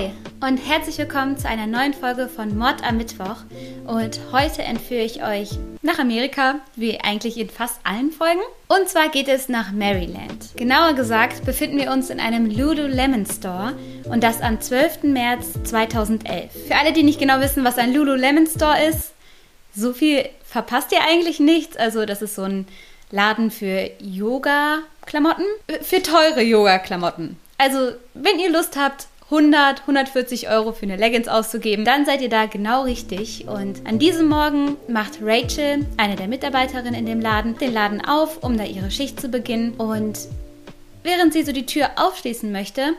Hi und herzlich willkommen zu einer neuen Folge von Mord am Mittwoch. Und heute entführe ich euch nach Amerika, wie eigentlich in fast allen Folgen. Und zwar geht es nach Maryland. Genauer gesagt befinden wir uns in einem Lululemon Store und das am 12. März 2011. Für alle, die nicht genau wissen, was ein Lululemon Store ist, so viel verpasst ihr eigentlich nichts. Also das ist so ein Laden für Yoga-Klamotten, für teure Yoga-Klamotten. Also wenn ihr Lust habt, 100, 140 Euro für eine Leggings auszugeben, dann seid ihr da genau richtig. Und an diesem Morgen macht Rachel, eine der Mitarbeiterinnen in dem Laden, den Laden auf, um da ihre Schicht zu beginnen. Und während sie so die Tür aufschließen möchte,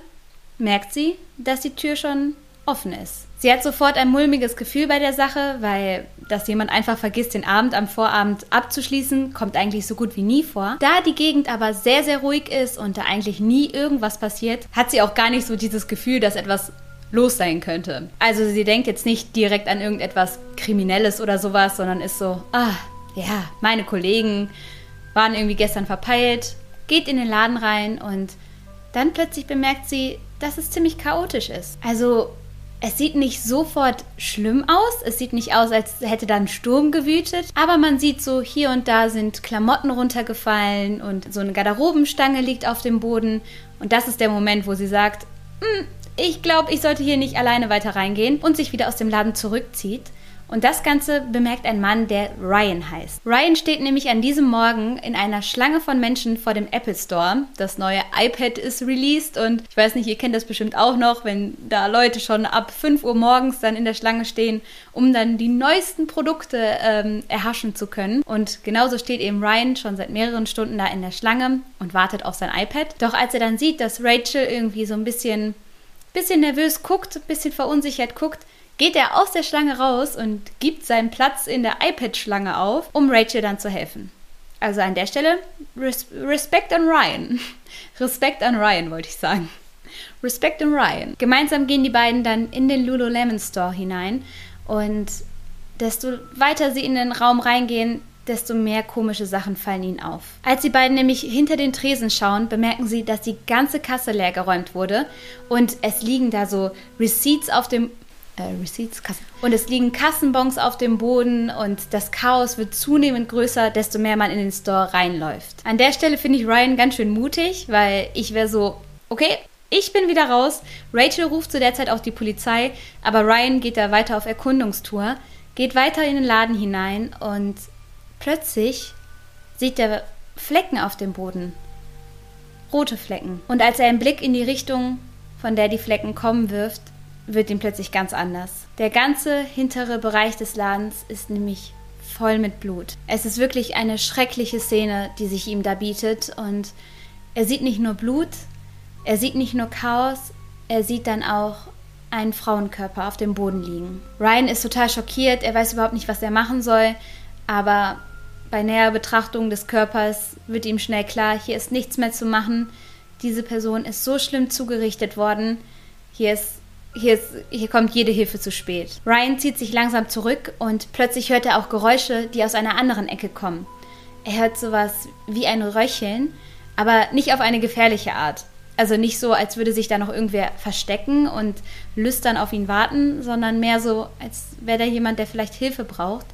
merkt sie, dass die Tür schon offen ist. Sie hat sofort ein mulmiges Gefühl bei der Sache, weil dass jemand einfach vergisst, den Abend am Vorabend abzuschließen, kommt eigentlich so gut wie nie vor. Da die Gegend aber sehr, sehr ruhig ist und da eigentlich nie irgendwas passiert, hat sie auch gar nicht so dieses Gefühl, dass etwas los sein könnte. Also sie denkt jetzt nicht direkt an irgendetwas Kriminelles oder sowas, sondern ist so, ah, ja, meine Kollegen waren irgendwie gestern verpeilt, geht in den Laden rein und dann plötzlich bemerkt sie, dass es ziemlich chaotisch ist. Also es sieht nicht sofort schlimm aus. Es sieht nicht aus, als hätte da ein Sturm gewütet. Aber man sieht so, hier und da sind Klamotten runtergefallen und so eine Garderobenstange liegt auf dem Boden. Und das ist der Moment, wo sie sagt, hm, ich glaube, ich sollte hier nicht alleine weiter reingehen und sich wieder aus dem Laden zurückzieht. Und das Ganze bemerkt ein Mann, der Ryan heißt. Ryan steht nämlich an diesem Morgen in einer Schlange von Menschen vor dem Apple Store. Das neue iPad ist released und ich weiß nicht, ihr kennt das bestimmt auch noch, wenn da Leute schon ab 5 Uhr morgens dann in der Schlange stehen, um dann die neuesten Produkte ähm, erhaschen zu können. Und genauso steht eben Ryan schon seit mehreren Stunden da in der Schlange und wartet auf sein iPad. Doch als er dann sieht, dass Rachel irgendwie so ein bisschen, bisschen nervös guckt, ein bisschen verunsichert guckt, geht er aus der Schlange raus und gibt seinen Platz in der iPad-Schlange auf, um Rachel dann zu helfen. Also an der Stelle Res Respekt an Ryan. Respekt an Ryan, wollte ich sagen. Respekt an Ryan. Gemeinsam gehen die beiden dann in den Lululemon Store hinein und desto weiter sie in den Raum reingehen, desto mehr komische Sachen fallen ihnen auf. Als die beiden nämlich hinter den Tresen schauen, bemerken sie, dass die ganze Kasse leer geräumt wurde und es liegen da so Receipts auf dem äh, Receipts, Kassen. Und es liegen Kassenbons auf dem Boden und das Chaos wird zunehmend größer, desto mehr man in den Store reinläuft. An der Stelle finde ich Ryan ganz schön mutig, weil ich wäre so, okay, ich bin wieder raus. Rachel ruft zu der Zeit auch die Polizei, aber Ryan geht da weiter auf Erkundungstour, geht weiter in den Laden hinein und plötzlich sieht er Flecken auf dem Boden. Rote Flecken. Und als er einen Blick in die Richtung, von der die Flecken kommen, wirft, wird ihm plötzlich ganz anders. Der ganze hintere Bereich des Ladens ist nämlich voll mit Blut. Es ist wirklich eine schreckliche Szene, die sich ihm da bietet und er sieht nicht nur Blut, er sieht nicht nur Chaos, er sieht dann auch einen Frauenkörper auf dem Boden liegen. Ryan ist total schockiert, er weiß überhaupt nicht, was er machen soll, aber bei näherer Betrachtung des Körpers wird ihm schnell klar, hier ist nichts mehr zu machen. Diese Person ist so schlimm zugerichtet worden. Hier ist hier, ist, hier kommt jede Hilfe zu spät. Ryan zieht sich langsam zurück und plötzlich hört er auch Geräusche, die aus einer anderen Ecke kommen. Er hört sowas wie ein Röcheln, aber nicht auf eine gefährliche Art. Also nicht so, als würde sich da noch irgendwer verstecken und lüstern auf ihn warten, sondern mehr so, als wäre da jemand, der vielleicht Hilfe braucht.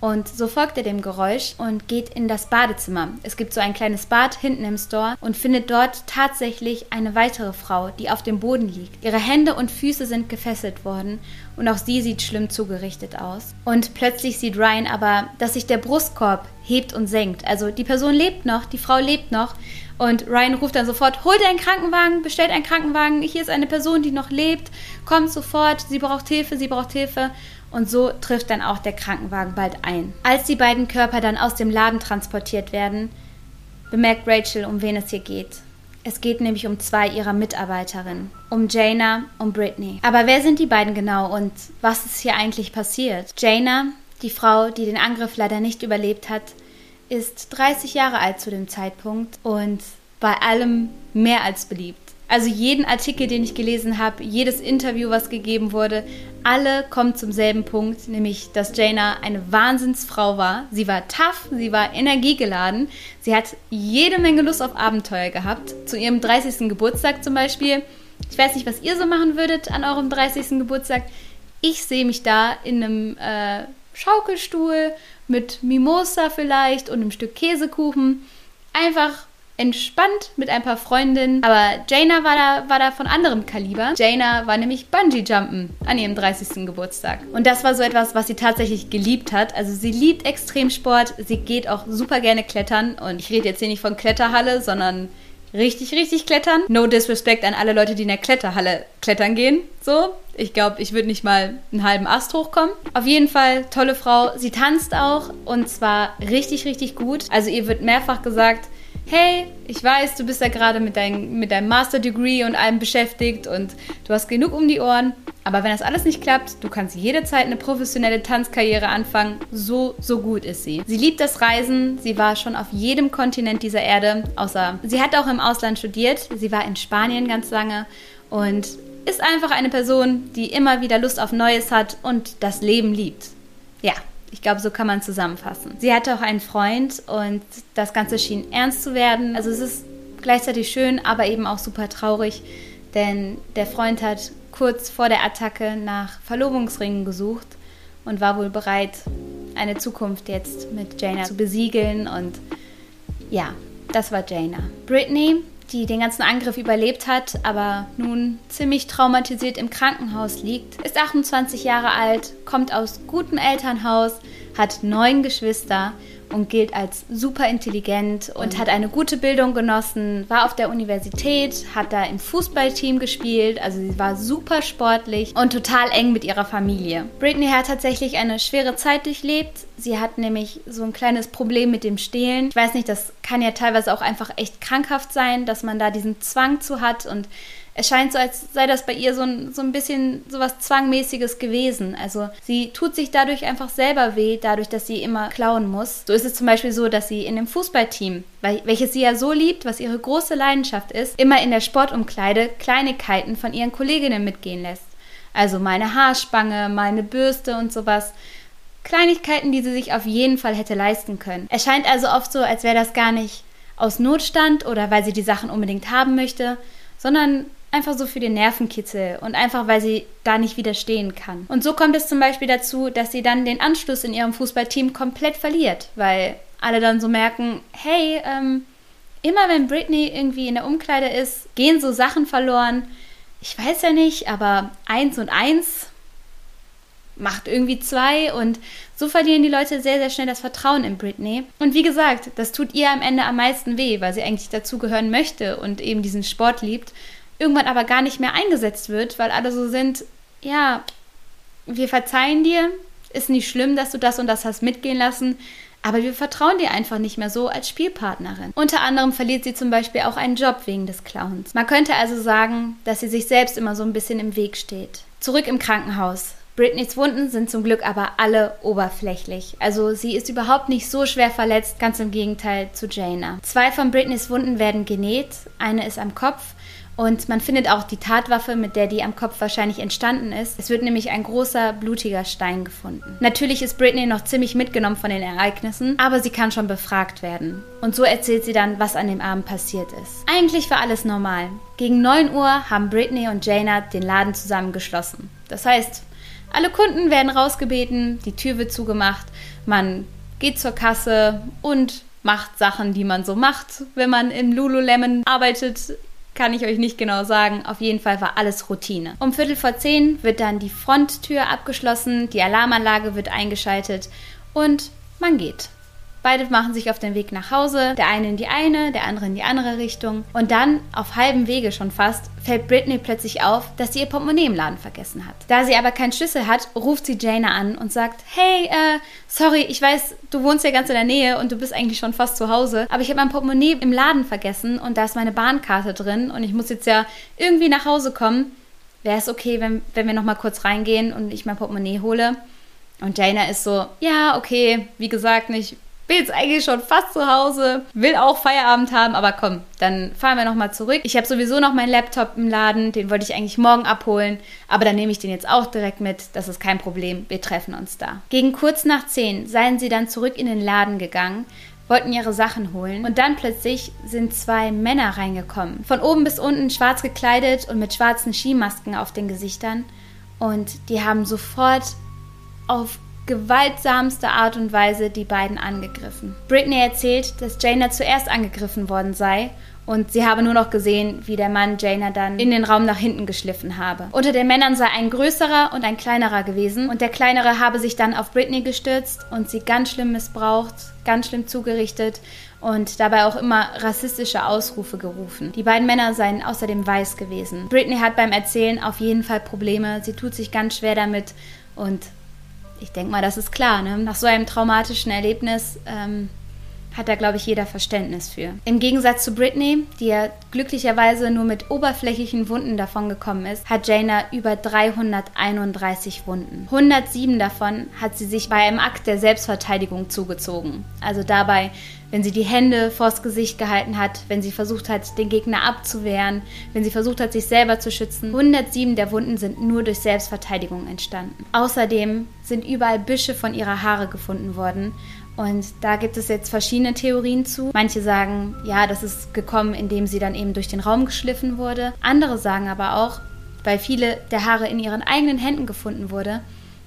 Und so folgt er dem Geräusch und geht in das Badezimmer. Es gibt so ein kleines Bad hinten im Store und findet dort tatsächlich eine weitere Frau, die auf dem Boden liegt. Ihre Hände und Füße sind gefesselt worden und auch sie sieht schlimm zugerichtet aus. Und plötzlich sieht Ryan aber, dass sich der Brustkorb hebt und senkt. Also die Person lebt noch, die Frau lebt noch. Und Ryan ruft dann sofort, holt einen Krankenwagen, bestellt einen Krankenwagen, hier ist eine Person, die noch lebt, kommt sofort, sie braucht Hilfe, sie braucht Hilfe und so trifft dann auch der Krankenwagen bald ein. Als die beiden Körper dann aus dem Laden transportiert werden, bemerkt Rachel, um wen es hier geht. Es geht nämlich um zwei ihrer Mitarbeiterinnen, um Jaina und Brittany. Aber wer sind die beiden genau und was ist hier eigentlich passiert? Jaina, die Frau, die den Angriff leider nicht überlebt hat, ist 30 Jahre alt zu dem Zeitpunkt und bei allem mehr als beliebt. Also jeden Artikel, den ich gelesen habe, jedes Interview, was gegeben wurde, alle kommen zum selben Punkt, nämlich dass Jaina eine Wahnsinnsfrau war. Sie war tough, sie war energiegeladen, sie hat jede Menge Lust auf Abenteuer gehabt. Zu ihrem 30. Geburtstag zum Beispiel Ich weiß nicht, was ihr so machen würdet an eurem 30. Geburtstag. Ich sehe mich da in einem äh, Schaukelstuhl mit Mimosa vielleicht und einem Stück Käsekuchen. Einfach entspannt mit ein paar Freundinnen. Aber Jaina war da, war da von anderem Kaliber. Jaina war nämlich Bungee-Jumpen an ihrem 30. Geburtstag. Und das war so etwas, was sie tatsächlich geliebt hat. Also sie liebt Extremsport, sie geht auch super gerne klettern. Und ich rede jetzt hier nicht von Kletterhalle, sondern richtig, richtig klettern. No disrespect an alle Leute, die in der Kletterhalle klettern gehen. So, ich glaube, ich würde nicht mal einen halben Ast hochkommen. Auf jeden Fall, tolle Frau. Sie tanzt auch und zwar richtig, richtig gut. Also ihr wird mehrfach gesagt, hey, ich weiß, du bist ja gerade mit, dein, mit deinem Master-Degree und allem beschäftigt und du hast genug um die Ohren. Aber wenn das alles nicht klappt, du kannst jederzeit eine professionelle Tanzkarriere anfangen. So, so gut ist sie. Sie liebt das Reisen. Sie war schon auf jedem Kontinent dieser Erde, außer sie hat auch im Ausland studiert. Sie war in Spanien ganz lange und ist einfach eine Person, die immer wieder Lust auf Neues hat und das Leben liebt. Ja, ich glaube, so kann man zusammenfassen. Sie hatte auch einen Freund und das Ganze schien ernst zu werden. Also es ist gleichzeitig schön, aber eben auch super traurig, denn der Freund hat kurz vor der Attacke nach Verlobungsringen gesucht und war wohl bereit, eine Zukunft jetzt mit Jaina zu besiegeln. Und ja, das war Jaina. Britney die den ganzen Angriff überlebt hat, aber nun ziemlich traumatisiert im Krankenhaus liegt, ist 28 Jahre alt, kommt aus gutem Elternhaus, hat neun Geschwister und gilt als super intelligent und hat eine gute Bildung genossen, war auf der Universität, hat da im Fußballteam gespielt, also sie war super sportlich und total eng mit ihrer Familie. Britney hat tatsächlich eine schwere Zeit durchlebt. Sie hat nämlich so ein kleines Problem mit dem Stehlen. Ich weiß nicht, das kann ja teilweise auch einfach echt krankhaft sein, dass man da diesen Zwang zu hat und es scheint so, als sei das bei ihr so ein, so ein bisschen so was Zwangmäßiges gewesen. Also sie tut sich dadurch einfach selber weh, dadurch, dass sie immer klauen muss. So ist es zum Beispiel so, dass sie in dem Fußballteam, welches sie ja so liebt, was ihre große Leidenschaft ist, immer in der Sportumkleide Kleinigkeiten von ihren Kolleginnen mitgehen lässt. Also meine Haarspange, meine Bürste und sowas. Kleinigkeiten, die sie sich auf jeden Fall hätte leisten können. Es scheint also oft so, als wäre das gar nicht aus Notstand oder weil sie die Sachen unbedingt haben möchte, sondern Einfach so für den Nervenkitzel und einfach, weil sie da nicht widerstehen kann. Und so kommt es zum Beispiel dazu, dass sie dann den Anschluss in ihrem Fußballteam komplett verliert, weil alle dann so merken, hey, ähm, immer wenn Britney irgendwie in der Umkleide ist, gehen so Sachen verloren. Ich weiß ja nicht, aber eins und eins macht irgendwie zwei und so verlieren die Leute sehr, sehr schnell das Vertrauen in Britney. Und wie gesagt, das tut ihr am Ende am meisten weh, weil sie eigentlich dazugehören möchte und eben diesen Sport liebt irgendwann aber gar nicht mehr eingesetzt wird, weil alle so sind, ja, wir verzeihen dir, ist nicht schlimm, dass du das und das hast mitgehen lassen, aber wir vertrauen dir einfach nicht mehr so als Spielpartnerin. Unter anderem verliert sie zum Beispiel auch einen Job wegen des Clowns. Man könnte also sagen, dass sie sich selbst immer so ein bisschen im Weg steht. Zurück im Krankenhaus. Britneys Wunden sind zum Glück aber alle oberflächlich. Also sie ist überhaupt nicht so schwer verletzt, ganz im Gegenteil zu Jaina. Zwei von Britneys Wunden werden genäht, eine ist am Kopf und man findet auch die Tatwaffe, mit der die am Kopf wahrscheinlich entstanden ist. Es wird nämlich ein großer, blutiger Stein gefunden. Natürlich ist Britney noch ziemlich mitgenommen von den Ereignissen, aber sie kann schon befragt werden. Und so erzählt sie dann, was an dem Abend passiert ist. Eigentlich war alles normal. Gegen 9 Uhr haben Britney und Jana den Laden zusammen geschlossen. Das heißt, alle Kunden werden rausgebeten, die Tür wird zugemacht, man geht zur Kasse und macht Sachen, die man so macht, wenn man im Lululemon arbeitet kann ich euch nicht genau sagen. Auf jeden Fall war alles Routine. Um Viertel vor zehn wird dann die Fronttür abgeschlossen, die Alarmanlage wird eingeschaltet und man geht. Beide machen sich auf den Weg nach Hause, der eine in die eine, der andere in die andere Richtung. Und dann, auf halbem Wege schon fast, fällt Britney plötzlich auf, dass sie ihr Portemonnaie im Laden vergessen hat. Da sie aber keinen Schlüssel hat, ruft sie Jana an und sagt, hey, äh, sorry, ich weiß, du wohnst ja ganz in der Nähe und du bist eigentlich schon fast zu Hause, aber ich habe mein Portemonnaie im Laden vergessen und da ist meine Bahnkarte drin und ich muss jetzt ja irgendwie nach Hause kommen. Wäre es okay, wenn, wenn wir nochmal kurz reingehen und ich mein Portemonnaie hole? Und Jana ist so, ja, okay, wie gesagt, nicht bin jetzt eigentlich schon fast zu Hause, will auch Feierabend haben, aber komm, dann fahren wir nochmal zurück. Ich habe sowieso noch meinen Laptop im Laden, den wollte ich eigentlich morgen abholen, aber dann nehme ich den jetzt auch direkt mit, das ist kein Problem, wir treffen uns da. Gegen kurz nach 10 seien sie dann zurück in den Laden gegangen, wollten ihre Sachen holen und dann plötzlich sind zwei Männer reingekommen. Von oben bis unten schwarz gekleidet und mit schwarzen Skimasken auf den Gesichtern und die haben sofort auf gewaltsamste Art und Weise die beiden angegriffen. Britney erzählt, dass Jaina zuerst angegriffen worden sei und sie habe nur noch gesehen, wie der Mann Jaina dann in den Raum nach hinten geschliffen habe. Unter den Männern sei ein größerer und ein kleinerer gewesen und der kleinere habe sich dann auf Britney gestürzt und sie ganz schlimm missbraucht, ganz schlimm zugerichtet und dabei auch immer rassistische Ausrufe gerufen. Die beiden Männer seien außerdem weiß gewesen. Britney hat beim Erzählen auf jeden Fall Probleme, sie tut sich ganz schwer damit und ich denke mal, das ist klar. Ne? Nach so einem traumatischen Erlebnis ähm, hat da, glaube ich, jeder Verständnis für. Im Gegensatz zu Britney, die ja glücklicherweise nur mit oberflächlichen Wunden davon gekommen ist, hat Jaina über 331 Wunden. 107 davon hat sie sich bei einem Akt der Selbstverteidigung zugezogen. Also dabei, wenn sie die Hände vors Gesicht gehalten hat, wenn sie versucht hat, den Gegner abzuwehren, wenn sie versucht hat, sich selber zu schützen. 107 der Wunden sind nur durch Selbstverteidigung entstanden. Außerdem sind überall Büsche von ihrer Haare gefunden worden und da gibt es jetzt verschiedene Theorien zu. Manche sagen, ja, das ist gekommen, indem sie dann eben durch den Raum geschliffen wurde. Andere sagen aber auch, weil viele der Haare in ihren eigenen Händen gefunden wurde,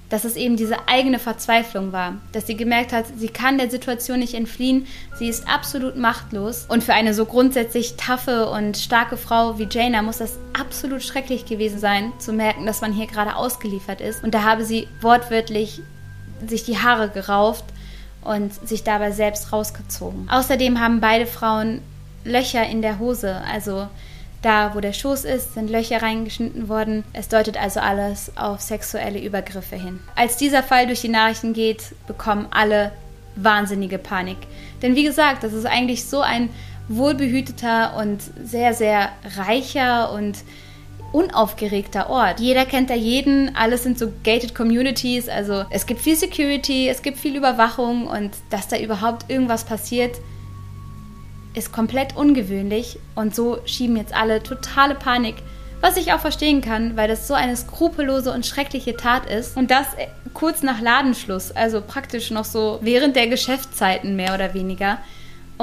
dass es eben diese eigene Verzweiflung war, dass sie gemerkt hat, sie kann der Situation nicht entfliehen, sie ist absolut machtlos und für eine so grundsätzlich taffe und starke Frau wie Jaina muss das absolut schrecklich gewesen sein, zu merken, dass man hier gerade ausgeliefert ist und da habe sie wortwörtlich sich die Haare gerauft und sich dabei selbst rausgezogen. Außerdem haben beide Frauen Löcher in der Hose, also da, wo der Schoß ist, sind Löcher reingeschnitten worden. Es deutet also alles auf sexuelle Übergriffe hin. Als dieser Fall durch die Nachrichten geht, bekommen alle wahnsinnige Panik. Denn wie gesagt, das ist eigentlich so ein wohlbehüteter und sehr, sehr reicher und unaufgeregter Ort. Jeder kennt da jeden, alles sind so gated Communities, also es gibt viel Security, es gibt viel Überwachung. Und dass da überhaupt irgendwas passiert, ist komplett ungewöhnlich. Und so schieben jetzt alle totale Panik, was ich auch verstehen kann, weil das so eine skrupellose und schreckliche Tat ist. Und das äh, kurz nach Ladenschluss, also praktisch noch so während der Geschäftszeiten mehr oder weniger.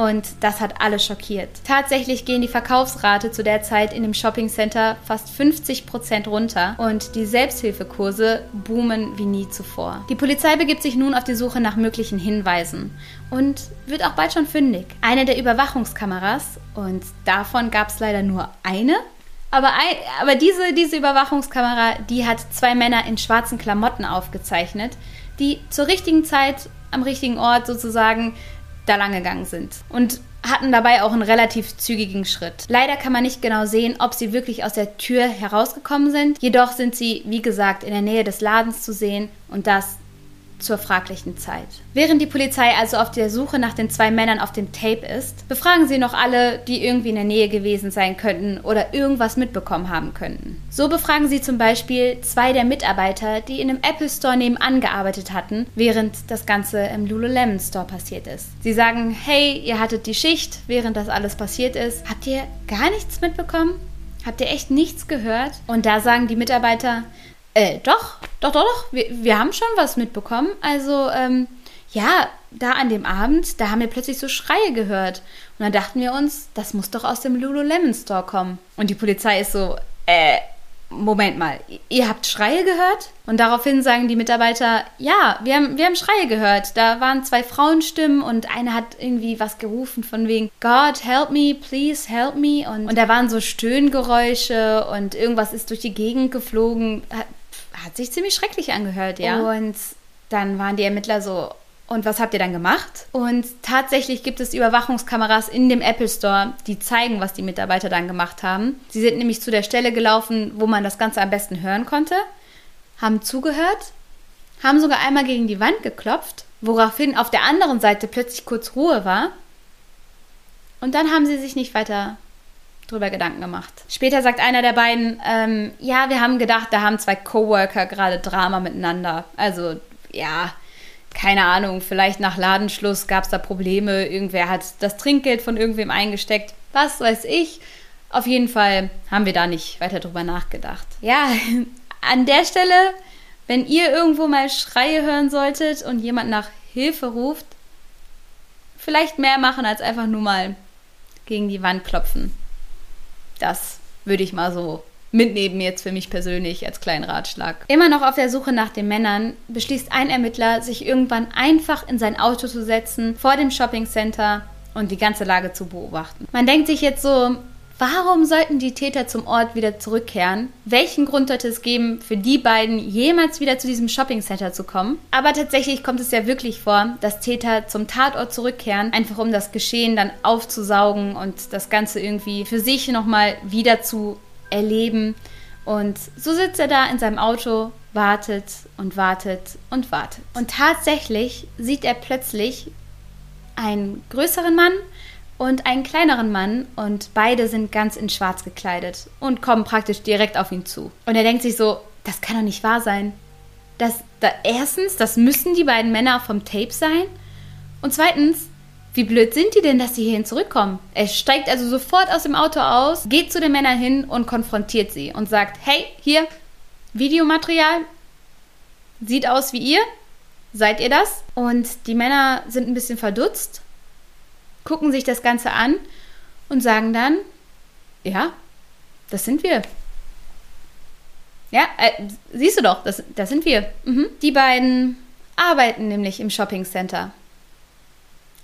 Und das hat alle schockiert. Tatsächlich gehen die Verkaufsrate zu der Zeit in dem Shoppingcenter fast 50 Prozent runter und die Selbsthilfekurse boomen wie nie zuvor. Die Polizei begibt sich nun auf die Suche nach möglichen Hinweisen und wird auch bald schon fündig. Eine der Überwachungskameras, und davon gab es leider nur eine, aber, ein, aber diese, diese Überwachungskamera, die hat zwei Männer in schwarzen Klamotten aufgezeichnet, die zur richtigen Zeit am richtigen Ort sozusagen da lang gegangen sind. Und hatten dabei auch einen relativ zügigen Schritt. Leider kann man nicht genau sehen, ob sie wirklich aus der Tür herausgekommen sind. Jedoch sind sie, wie gesagt, in der Nähe des Ladens zu sehen und das zur fraglichen Zeit. Während die Polizei also auf der Suche nach den zwei Männern auf dem Tape ist, befragen sie noch alle, die irgendwie in der Nähe gewesen sein könnten oder irgendwas mitbekommen haben könnten. So befragen sie zum Beispiel zwei der Mitarbeiter, die in einem Apple Store nebenan gearbeitet hatten, während das Ganze im Lululemon Store passiert ist. Sie sagen, hey, ihr hattet die Schicht, während das alles passiert ist. Habt ihr gar nichts mitbekommen? Habt ihr echt nichts gehört? Und da sagen die Mitarbeiter, äh, doch, doch, doch, doch. Wir, wir haben schon was mitbekommen. Also, ähm, ja, da an dem Abend, da haben wir plötzlich so Schreie gehört. Und dann dachten wir uns, das muss doch aus dem Lululemon Store kommen. Und die Polizei ist so, äh, Moment mal, ihr habt Schreie gehört? Und daraufhin sagen die Mitarbeiter, ja, wir haben, wir haben Schreie gehört. Da waren zwei Frauenstimmen und eine hat irgendwie was gerufen von wegen, God, help me, please help me. Und, und da waren so Stöhngeräusche und irgendwas ist durch die Gegend geflogen hat sich ziemlich schrecklich angehört, ja. Und dann waren die Ermittler so, und was habt ihr dann gemacht? Und tatsächlich gibt es Überwachungskameras in dem Apple Store, die zeigen, was die Mitarbeiter dann gemacht haben. Sie sind nämlich zu der Stelle gelaufen, wo man das Ganze am besten hören konnte, haben zugehört, haben sogar einmal gegen die Wand geklopft, woraufhin auf der anderen Seite plötzlich kurz Ruhe war. Und dann haben sie sich nicht weiter drüber Gedanken gemacht. Später sagt einer der beiden, ähm, ja, wir haben gedacht, da haben zwei Coworker gerade Drama miteinander. Also, ja, keine Ahnung, vielleicht nach Ladenschluss gab es da Probleme, irgendwer hat das Trinkgeld von irgendwem eingesteckt, was weiß ich. Auf jeden Fall haben wir da nicht weiter drüber nachgedacht. Ja, an der Stelle, wenn ihr irgendwo mal Schreie hören solltet und jemand nach Hilfe ruft, vielleicht mehr machen als einfach nur mal gegen die Wand klopfen. Das würde ich mal so mitnehmen jetzt für mich persönlich als kleinen Ratschlag. Immer noch auf der Suche nach den Männern beschließt ein Ermittler, sich irgendwann einfach in sein Auto zu setzen vor dem Shoppingcenter und die ganze Lage zu beobachten. Man denkt sich jetzt so, Warum sollten die Täter zum Ort wieder zurückkehren? Welchen Grund sollte es geben, für die beiden jemals wieder zu diesem Shoppingcenter zu kommen? Aber tatsächlich kommt es ja wirklich vor, dass Täter zum Tatort zurückkehren, einfach um das Geschehen dann aufzusaugen und das Ganze irgendwie für sich nochmal wieder zu erleben. Und so sitzt er da in seinem Auto, wartet und wartet und wartet. Und tatsächlich sieht er plötzlich einen größeren Mann und einen kleineren Mann und beide sind ganz in schwarz gekleidet und kommen praktisch direkt auf ihn zu. Und er denkt sich so, das kann doch nicht wahr sein. Das, da, erstens, das müssen die beiden Männer vom Tape sein. Und zweitens, wie blöd sind die denn, dass sie hierhin zurückkommen? Er steigt also sofort aus dem Auto aus, geht zu den Männern hin und konfrontiert sie und sagt, hey, hier, Videomaterial, sieht aus wie ihr, seid ihr das? Und die Männer sind ein bisschen verdutzt gucken sich das Ganze an und sagen dann, ja, das sind wir. Ja, äh, siehst du doch, das, das sind wir. Mhm. Die beiden arbeiten nämlich im Shopping Center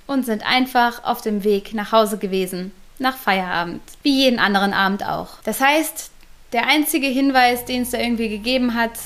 und sind einfach auf dem Weg nach Hause gewesen, nach Feierabend, wie jeden anderen Abend auch. Das heißt, der einzige Hinweis, den es da irgendwie gegeben hat,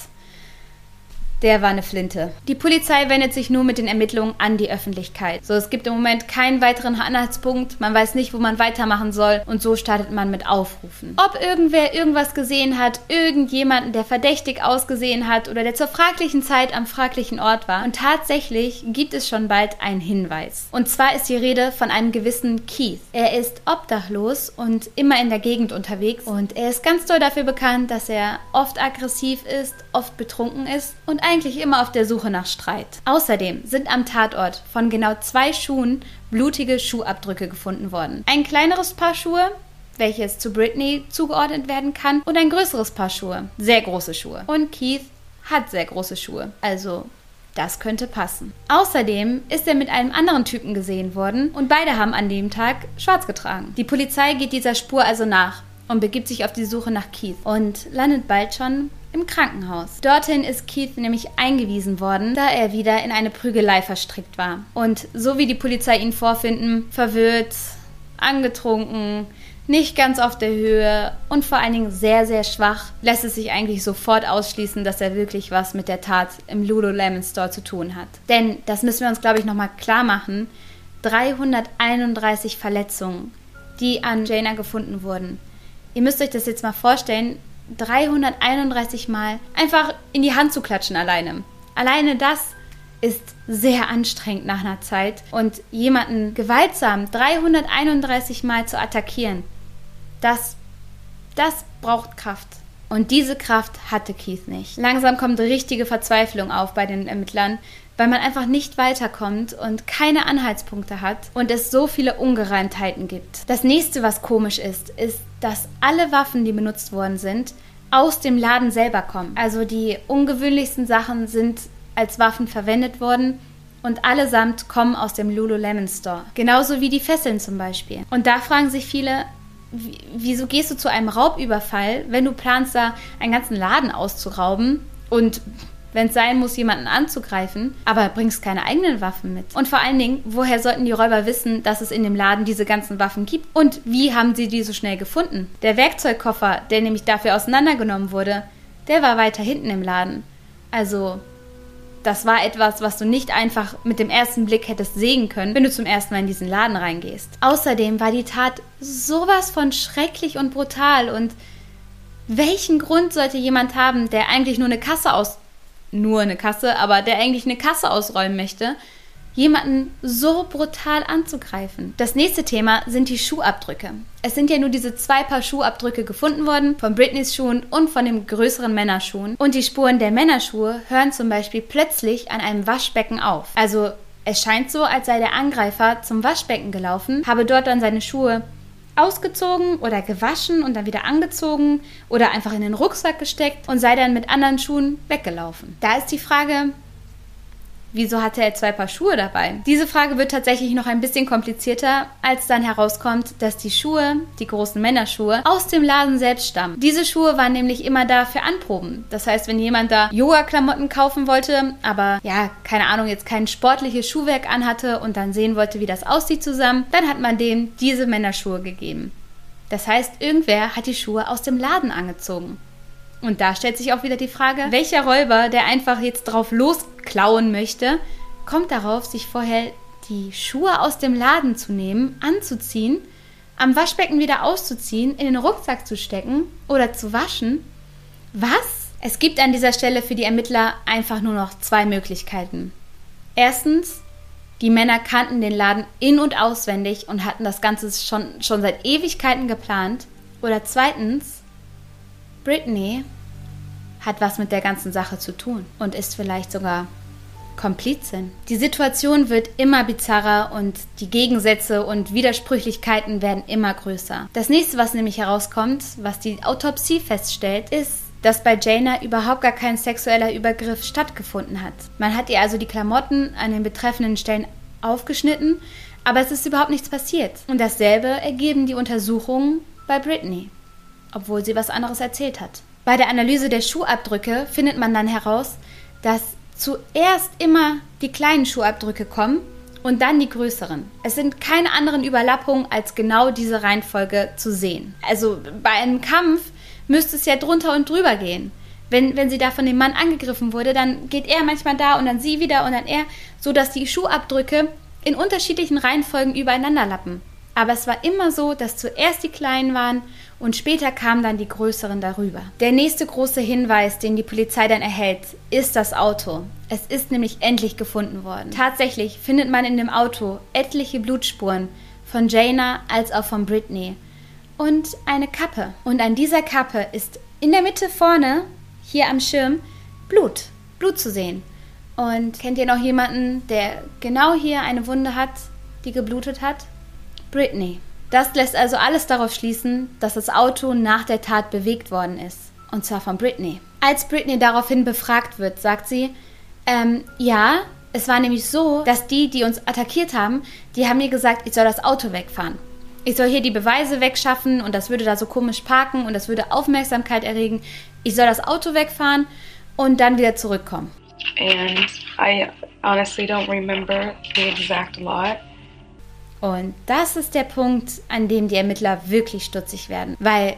der war eine Flinte. Die Polizei wendet sich nur mit den Ermittlungen an die Öffentlichkeit. So, es gibt im Moment keinen weiteren Anhaltspunkt, man weiß nicht, wo man weitermachen soll und so startet man mit Aufrufen. Ob irgendwer irgendwas gesehen hat, irgendjemanden, der verdächtig ausgesehen hat oder der zur fraglichen Zeit am fraglichen Ort war. Und tatsächlich gibt es schon bald einen Hinweis. Und zwar ist die Rede von einem gewissen Keith. Er ist obdachlos und immer in der Gegend unterwegs und er ist ganz doll dafür bekannt, dass er oft aggressiv ist, oft betrunken ist und eigentlich immer auf der Suche nach Streit. Außerdem sind am Tatort von genau zwei Schuhen blutige Schuhabdrücke gefunden worden. Ein kleineres Paar Schuhe, welches zu Britney zugeordnet werden kann, und ein größeres Paar Schuhe, sehr große Schuhe. Und Keith hat sehr große Schuhe, also das könnte passen. Außerdem ist er mit einem anderen Typen gesehen worden und beide haben an dem Tag schwarz getragen. Die Polizei geht dieser Spur also nach und begibt sich auf die Suche nach Keith und landet bald schon im Krankenhaus. Dorthin ist Keith nämlich eingewiesen worden, da er wieder in eine Prügelei verstrickt war. Und so wie die Polizei ihn vorfinden, verwirrt, angetrunken, nicht ganz auf der Höhe und vor allen Dingen sehr, sehr schwach, lässt es sich eigentlich sofort ausschließen, dass er wirklich was mit der Tat im Lululemon Store zu tun hat. Denn, das müssen wir uns, glaube ich, nochmal klar machen, 331 Verletzungen, die an Jaina gefunden wurden. Ihr müsst euch das jetzt mal vorstellen, 331 Mal einfach in die Hand zu klatschen alleine. Alleine das ist sehr anstrengend nach einer Zeit und jemanden gewaltsam 331 Mal zu attackieren, das, das braucht Kraft. Und diese Kraft hatte Keith nicht. Langsam kommt richtige Verzweiflung auf bei den Ermittlern, weil man einfach nicht weiterkommt und keine Anhaltspunkte hat und es so viele Ungereimtheiten gibt. Das nächste, was komisch ist, ist, dass alle Waffen, die benutzt worden sind, aus dem Laden selber kommen. Also die ungewöhnlichsten Sachen sind als Waffen verwendet worden und allesamt kommen aus dem Lululemon Store. Genauso wie die Fesseln zum Beispiel. Und da fragen sich viele, wieso gehst du zu einem Raubüberfall, wenn du planst, da einen ganzen Laden auszurauben und wenn es sein muss, jemanden anzugreifen, aber bringst keine eigenen Waffen mit. Und vor allen Dingen, woher sollten die Räuber wissen, dass es in dem Laden diese ganzen Waffen gibt? Und wie haben sie die so schnell gefunden? Der Werkzeugkoffer, der nämlich dafür auseinandergenommen wurde, der war weiter hinten im Laden. Also, das war etwas, was du nicht einfach mit dem ersten Blick hättest sehen können, wenn du zum ersten Mal in diesen Laden reingehst. Außerdem war die Tat sowas von schrecklich und brutal und welchen Grund sollte jemand haben, der eigentlich nur eine Kasse aus nur eine Kasse, aber der eigentlich eine Kasse ausräumen möchte, jemanden so brutal anzugreifen. Das nächste Thema sind die Schuhabdrücke. Es sind ja nur diese zwei Paar Schuhabdrücke gefunden worden, von Britneys Schuhen und von dem größeren Männerschuhen. Und die Spuren der Männerschuhe hören zum Beispiel plötzlich an einem Waschbecken auf. Also es scheint so, als sei der Angreifer zum Waschbecken gelaufen, habe dort dann seine Schuhe ausgezogen oder gewaschen und dann wieder angezogen oder einfach in den Rucksack gesteckt und sei dann mit anderen Schuhen weggelaufen. Da ist die Frage, Wieso hatte er zwei Paar Schuhe dabei? Diese Frage wird tatsächlich noch ein bisschen komplizierter, als dann herauskommt, dass die Schuhe, die großen Männerschuhe, aus dem Laden selbst stammen. Diese Schuhe waren nämlich immer da für Anproben. Das heißt, wenn jemand da Yoga-Klamotten kaufen wollte, aber ja, keine Ahnung, jetzt kein sportliches Schuhwerk anhatte und dann sehen wollte, wie das aussieht zusammen, dann hat man dem diese Männerschuhe gegeben. Das heißt, irgendwer hat die Schuhe aus dem Laden angezogen. Und da stellt sich auch wieder die Frage, welcher Räuber, der einfach jetzt drauf losklauen möchte, kommt darauf, sich vorher die Schuhe aus dem Laden zu nehmen, anzuziehen, am Waschbecken wieder auszuziehen, in den Rucksack zu stecken oder zu waschen? Was? Es gibt an dieser Stelle für die Ermittler einfach nur noch zwei Möglichkeiten. Erstens, die Männer kannten den Laden in und auswendig und hatten das Ganze schon, schon seit Ewigkeiten geplant. Oder zweitens, Britney hat was mit der ganzen Sache zu tun und ist vielleicht sogar Komplizin. Die Situation wird immer bizarrer und die Gegensätze und Widersprüchlichkeiten werden immer größer. Das nächste, was nämlich herauskommt, was die Autopsie feststellt, ist, dass bei Jaina überhaupt gar kein sexueller Übergriff stattgefunden hat. Man hat ihr also die Klamotten an den betreffenden Stellen aufgeschnitten, aber es ist überhaupt nichts passiert. Und dasselbe ergeben die Untersuchungen bei Britney obwohl sie was anderes erzählt hat. Bei der Analyse der Schuhabdrücke findet man dann heraus, dass zuerst immer die kleinen Schuhabdrücke kommen und dann die größeren. Es sind keine anderen Überlappungen als genau diese Reihenfolge zu sehen. Also bei einem Kampf müsste es ja drunter und drüber gehen. Wenn, wenn sie da von dem Mann angegriffen wurde, dann geht er manchmal da und dann sie wieder und dann er, sodass die Schuhabdrücke in unterschiedlichen Reihenfolgen übereinander lappen. Aber es war immer so, dass zuerst die kleinen waren und später kamen dann die größeren darüber. Der nächste große Hinweis, den die Polizei dann erhält, ist das Auto. Es ist nämlich endlich gefunden worden. Tatsächlich findet man in dem Auto etliche Blutspuren von Jaina als auch von Britney und eine Kappe. Und an dieser Kappe ist in der Mitte vorne, hier am Schirm, Blut. Blut zu sehen. Und kennt ihr noch jemanden, der genau hier eine Wunde hat, die geblutet hat? Britney. Das lässt also alles darauf schließen, dass das Auto nach der Tat bewegt worden ist. Und zwar von Britney. Als Britney daraufhin befragt wird, sagt sie, ähm, ja, es war nämlich so, dass die, die uns attackiert haben, die haben mir gesagt, ich soll das Auto wegfahren. Ich soll hier die Beweise wegschaffen und das würde da so komisch parken und das würde Aufmerksamkeit erregen. Ich soll das Auto wegfahren und dann wieder zurückkommen. And I honestly don't remember the exact lot. Und das ist der Punkt, an dem die Ermittler wirklich stutzig werden. Weil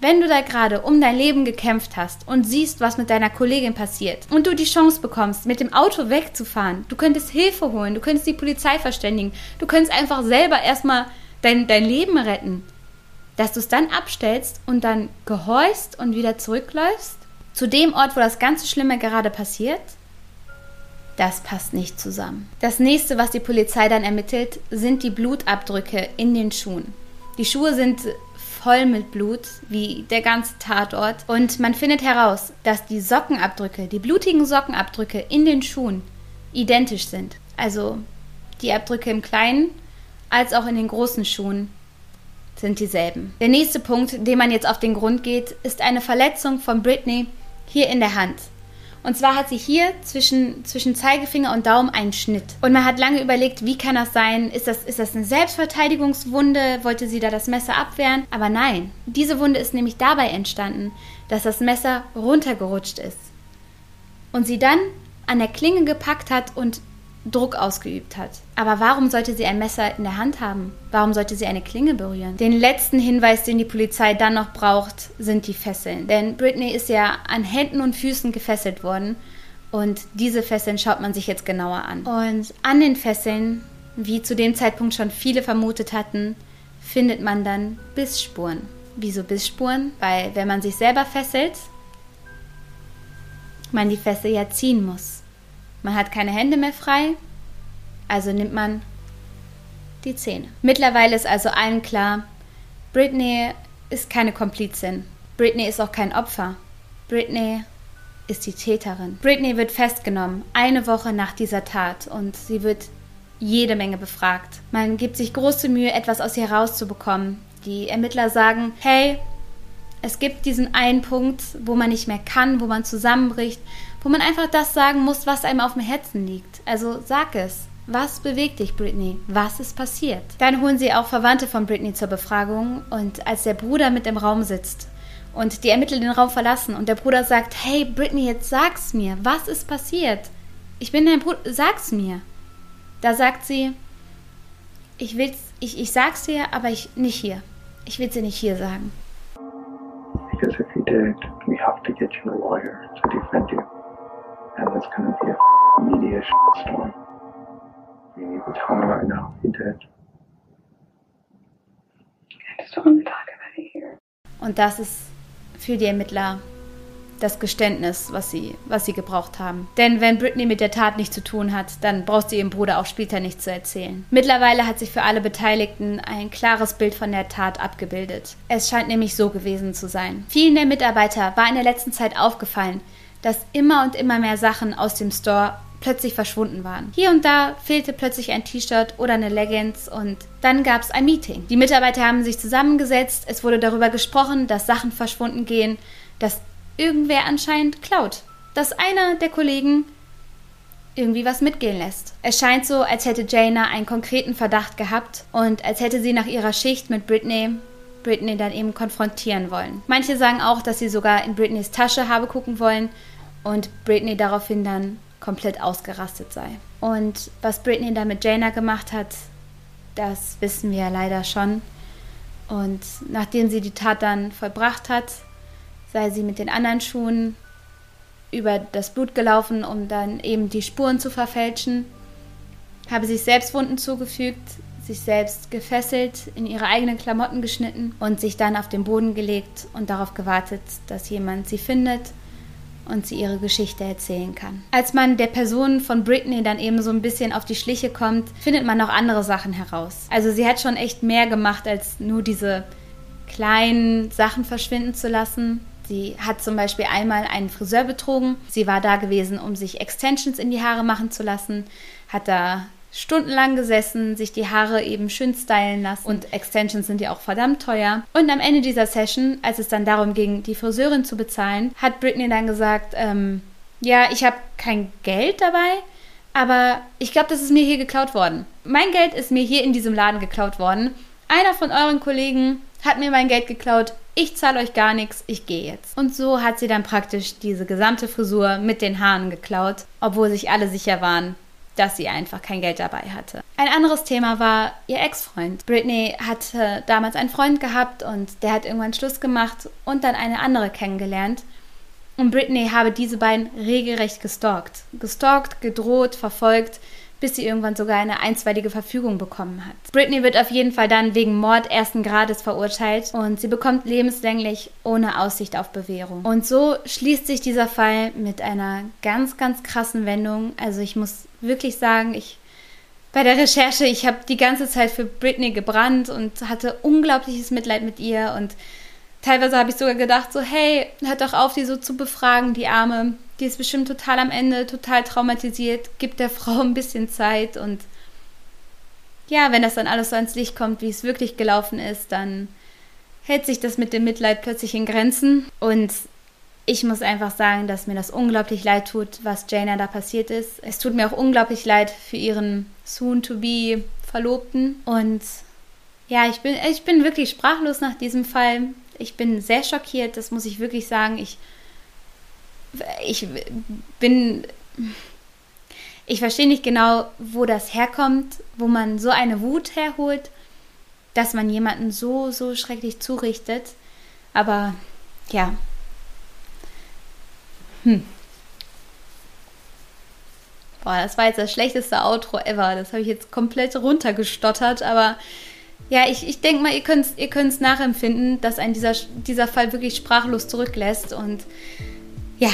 wenn du da gerade um dein Leben gekämpft hast und siehst, was mit deiner Kollegin passiert und du die Chance bekommst, mit dem Auto wegzufahren, du könntest Hilfe holen, du könntest die Polizei verständigen, du könntest einfach selber erstmal dein, dein Leben retten, dass du es dann abstellst und dann gehorchst und wieder zurückläufst zu dem Ort, wo das ganze Schlimme gerade passiert, das passt nicht zusammen. Das nächste, was die Polizei dann ermittelt, sind die Blutabdrücke in den Schuhen. Die Schuhe sind voll mit Blut, wie der ganze Tatort. Und man findet heraus, dass die Sockenabdrücke, die blutigen Sockenabdrücke in den Schuhen identisch sind. Also die Abdrücke im Kleinen als auch in den großen Schuhen sind dieselben. Der nächste Punkt, dem man jetzt auf den Grund geht, ist eine Verletzung von Britney hier in der Hand. Und zwar hat sie hier zwischen, zwischen Zeigefinger und Daumen einen Schnitt. Und man hat lange überlegt, wie kann das sein? Ist das, ist das eine Selbstverteidigungswunde? Wollte sie da das Messer abwehren? Aber nein, diese Wunde ist nämlich dabei entstanden, dass das Messer runtergerutscht ist. Und sie dann an der Klinge gepackt hat und Druck ausgeübt hat. Aber warum sollte sie ein Messer in der Hand haben? Warum sollte sie eine Klinge berühren? Den letzten Hinweis, den die Polizei dann noch braucht, sind die Fesseln. Denn Britney ist ja an Händen und Füßen gefesselt worden. Und diese Fesseln schaut man sich jetzt genauer an. Und an den Fesseln, wie zu dem Zeitpunkt schon viele vermutet hatten, findet man dann Bissspuren. Wieso Bissspuren? Weil wenn man sich selber fesselt, man die Fessel ja ziehen muss. Man hat keine Hände mehr frei, also nimmt man die Zähne. Mittlerweile ist also allen klar, Britney ist keine Komplizin. Britney ist auch kein Opfer. Britney ist die Täterin. Britney wird festgenommen, eine Woche nach dieser Tat, und sie wird jede Menge befragt. Man gibt sich große Mühe, etwas aus ihr herauszubekommen. Die Ermittler sagen, hey, Es gibt diesen einen Punkt, wo man nicht mehr kann, wo man zusammenbricht, wo man einfach das sagen muss, was einem auf dem Herzen liegt. Also sag es. Was bewegt dich, Britney? Was ist passiert? Dann holen sie auch Verwandte von Britney zur Befragung und als der Bruder mit im Raum sitzt und die Ermittler den Raum verlassen und der Bruder sagt, hey Britney, jetzt sag's mir, was ist passiert? Ich bin dein Bruder, sag's mir. Da sagt sie, ich will's, ich, ich sag's dir, aber ich nicht hier. Ich will's dir nicht hier sagen. Because if you did, we have to get you a lawyer to defend you. And it's gonna be a media storm. We need to tell her right now he did. I just don't want to talk about it here. Und das ist für die Ermittler das Geständnis, was sie, was sie gebraucht haben. Denn wenn Britney mit der Tat nichts zu tun hat, dann braucht sie ihrem Bruder auch später nichts zu erzählen. Mittlerweile hat sich für alle Beteiligten ein klares Bild von der Tat abgebildet. Es scheint nämlich so gewesen zu sein. Vielen der Mitarbeiter war in der letzten Zeit aufgefallen, dass immer und immer mehr Sachen aus dem Store plötzlich verschwunden waren. Hier und da fehlte plötzlich ein T-Shirt oder eine Leggings und dann gab es ein Meeting. Die Mitarbeiter haben sich zusammengesetzt, es wurde darüber gesprochen, dass Sachen verschwunden gehen, dass irgendwer anscheinend klaut. Dass einer der Kollegen irgendwie was mitgehen lässt. Es scheint so, als hätte Jaina einen konkreten Verdacht gehabt und als hätte sie nach ihrer Schicht mit Britney Britney dann eben konfrontieren wollen. Manche sagen auch, dass sie sogar in Britneys Tasche habe gucken wollen und Britney daraufhin dann komplett ausgerastet sei. Und was Britney da mit Jaina gemacht hat, das wissen wir ja leider schon. Und nachdem sie die Tat dann vollbracht hat, sei sie mit den anderen Schuhen über das Blut gelaufen, um dann eben die Spuren zu verfälschen, habe sich selbst Wunden zugefügt, sich selbst gefesselt, in ihre eigenen Klamotten geschnitten und sich dann auf den Boden gelegt und darauf gewartet, dass jemand sie findet und sie ihre Geschichte erzählen kann. Als man der Person von Britney dann eben so ein bisschen auf die Schliche kommt, findet man noch andere Sachen heraus. Also sie hat schon echt mehr gemacht, als nur diese kleinen Sachen verschwinden zu lassen. Sie hat zum Beispiel einmal einen Friseur betrogen. Sie war da gewesen, um sich Extensions in die Haare machen zu lassen, hat da stundenlang gesessen, sich die Haare eben schön stylen lassen. Und Extensions sind ja auch verdammt teuer. Und am Ende dieser Session, als es dann darum ging, die Friseurin zu bezahlen, hat Britney dann gesagt, ähm, ja, ich habe kein Geld dabei, aber ich glaube, das ist mir hier geklaut worden. Mein Geld ist mir hier in diesem Laden geklaut worden. Einer von euren Kollegen hat mir mein Geld geklaut. Ich zahle euch gar nichts, ich gehe jetzt. Und so hat sie dann praktisch diese gesamte Frisur mit den Haaren geklaut, obwohl sich alle sicher waren, dass sie einfach kein Geld dabei hatte. Ein anderes Thema war ihr Ex-Freund. Britney hatte damals einen Freund gehabt und der hat irgendwann Schluss gemacht und dann eine andere kennengelernt. Und Britney habe diese beiden regelrecht gestalkt. Gestalkt, gedroht, verfolgt, bis sie irgendwann sogar eine einstweilige Verfügung bekommen hat. Britney wird auf jeden Fall dann wegen Mord ersten Grades verurteilt und sie bekommt lebenslänglich ohne Aussicht auf Bewährung. Und so schließt sich dieser Fall mit einer ganz, ganz krassen Wendung. Also ich muss wirklich sagen, ich bei der Recherche, ich habe die ganze Zeit für Britney gebrannt und hatte unglaubliches Mitleid mit ihr und teilweise habe ich sogar gedacht, so, hey, hört doch auf, die so zu befragen, die Arme. Die ist bestimmt total am Ende, total traumatisiert, gibt der Frau ein bisschen Zeit und ja, wenn das dann alles so ans Licht kommt, wie es wirklich gelaufen ist, dann hält sich das mit dem Mitleid plötzlich in Grenzen und ich muss einfach sagen, dass mir das unglaublich leid tut, was Jaina da passiert ist. Es tut mir auch unglaublich leid für ihren soon-to-be Verlobten und ja, ich bin, ich bin wirklich sprachlos nach diesem Fall. Ich bin sehr schockiert, das muss ich wirklich sagen. Ich, ich bin. Ich verstehe nicht genau, wo das herkommt, wo man so eine Wut herholt, dass man jemanden so, so schrecklich zurichtet. Aber ja. Hm. Boah, das war jetzt das schlechteste Outro ever. Das habe ich jetzt komplett runtergestottert, aber ja, ich, ich denke mal, ihr könnt es ihr nachempfinden, dass ein dieser, dieser Fall wirklich sprachlos zurücklässt. Und ja,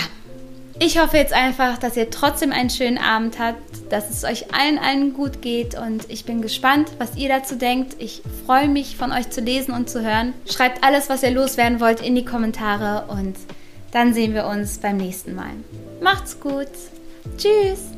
ich hoffe jetzt einfach, dass ihr trotzdem einen schönen Abend habt, dass es euch allen, allen gut geht. Und ich bin gespannt, was ihr dazu denkt. Ich freue mich, von euch zu lesen und zu hören. Schreibt alles, was ihr loswerden wollt, in die Kommentare. Und dann sehen wir uns beim nächsten Mal. Macht's gut. Tschüss.